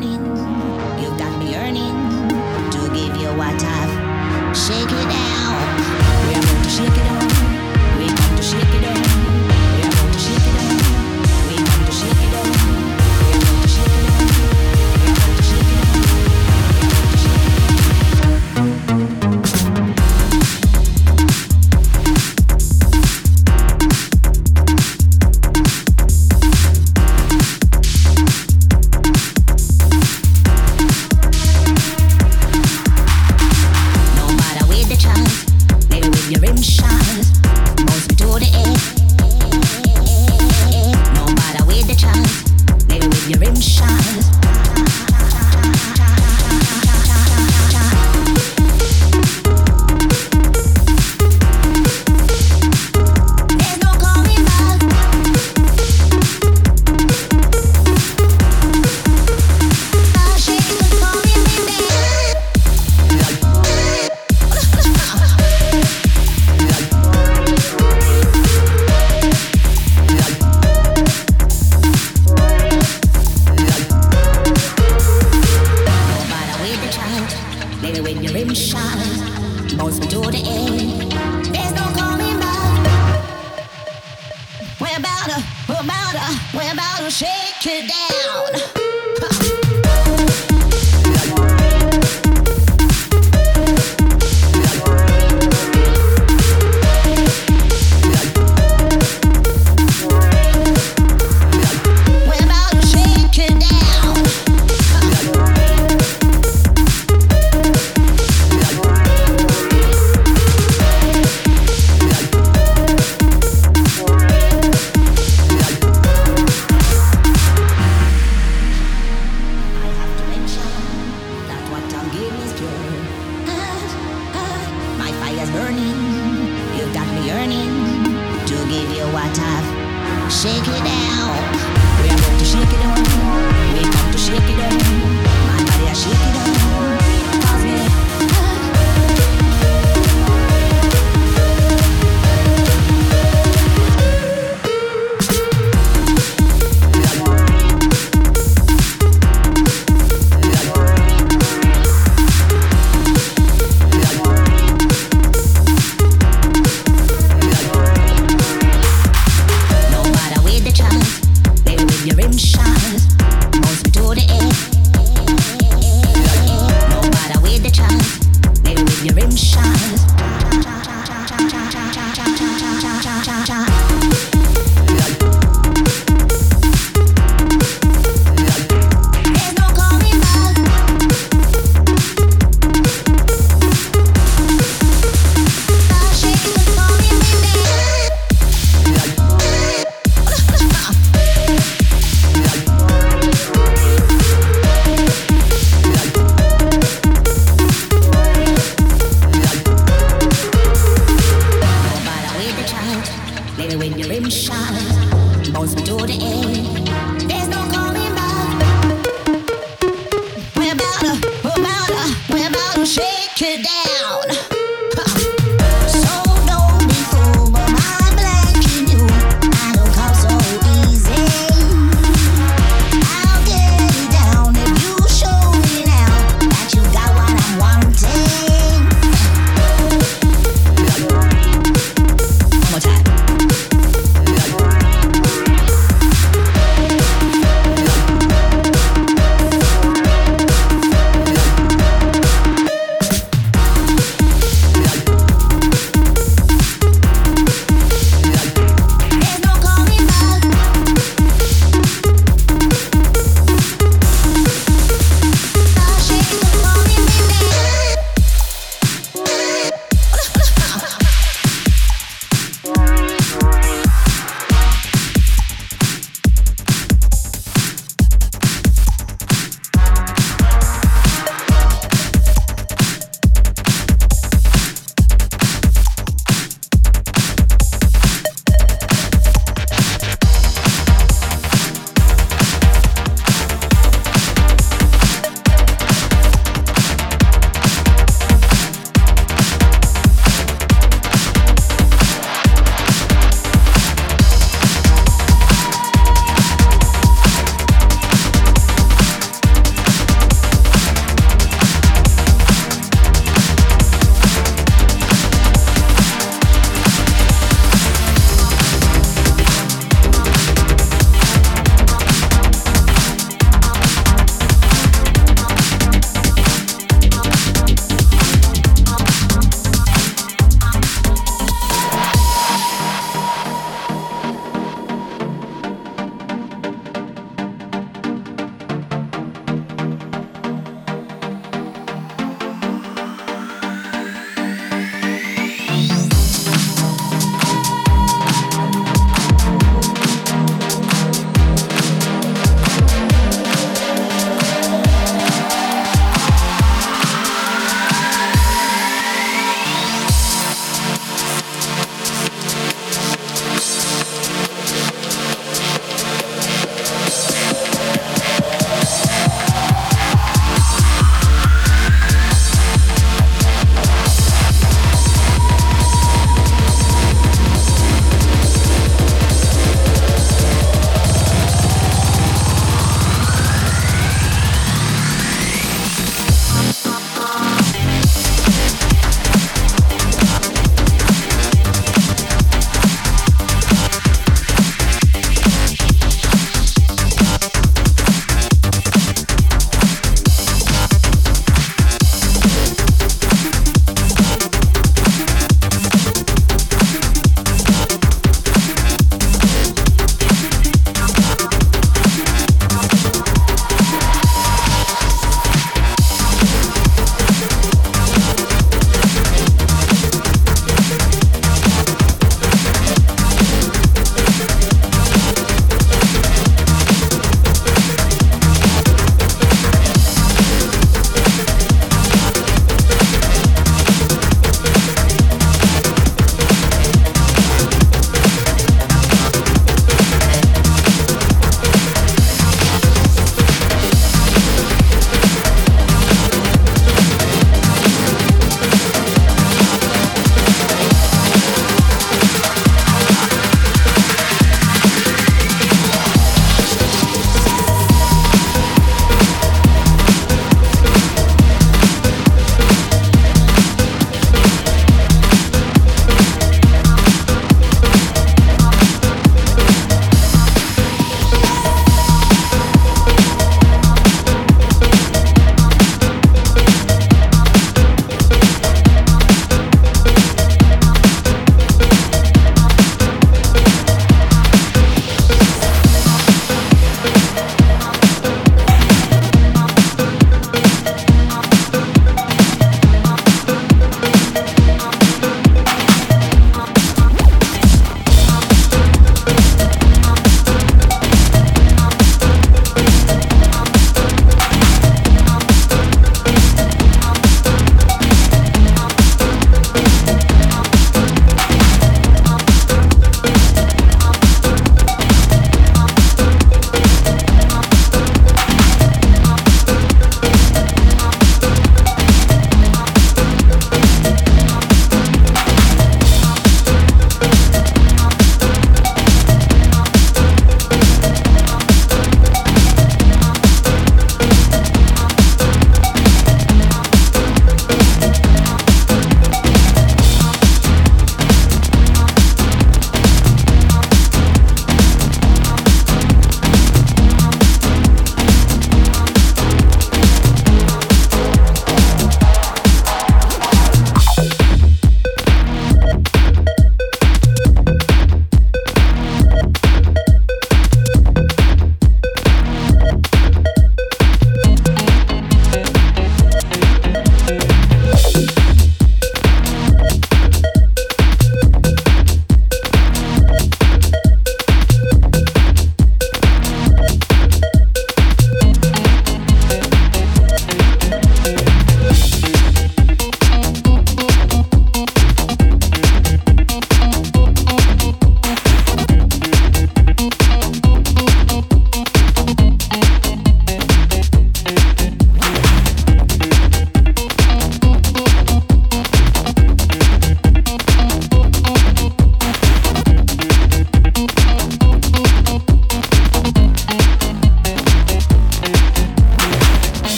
morning. we're about to, we're about to, we're about to shake it down.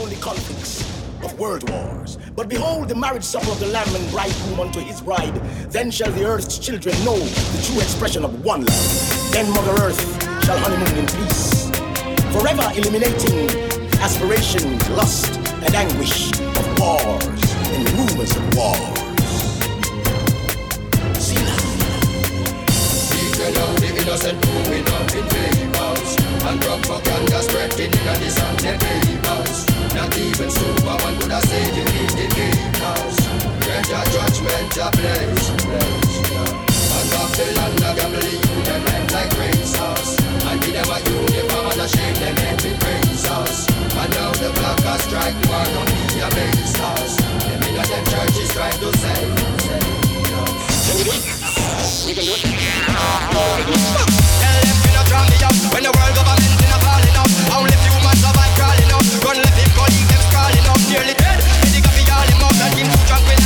Only conflicts of world wars. But behold the marriage supper of the Lamb and bridegroom unto his bride. Then shall the earth's children know the true expression of one love. Then Mother Earth shall honeymoon in peace, forever eliminating aspiration, lust, and anguish of wars and rumors of wars. See now. Innocent moving up in favors And propaganda spreading in the distant neighbors not even Superman could have saved you in the game Cause greater judgment a place And off the land of gambling you them left like princess And give them a uniform and a shame them every princess And now the black has strike you are gonna be a princess Them in them churches try to save Can you do it? We can do it. Tell them we not wrong the when the world government's in a falling up. only nearly dead. Medical, the all in tranquil.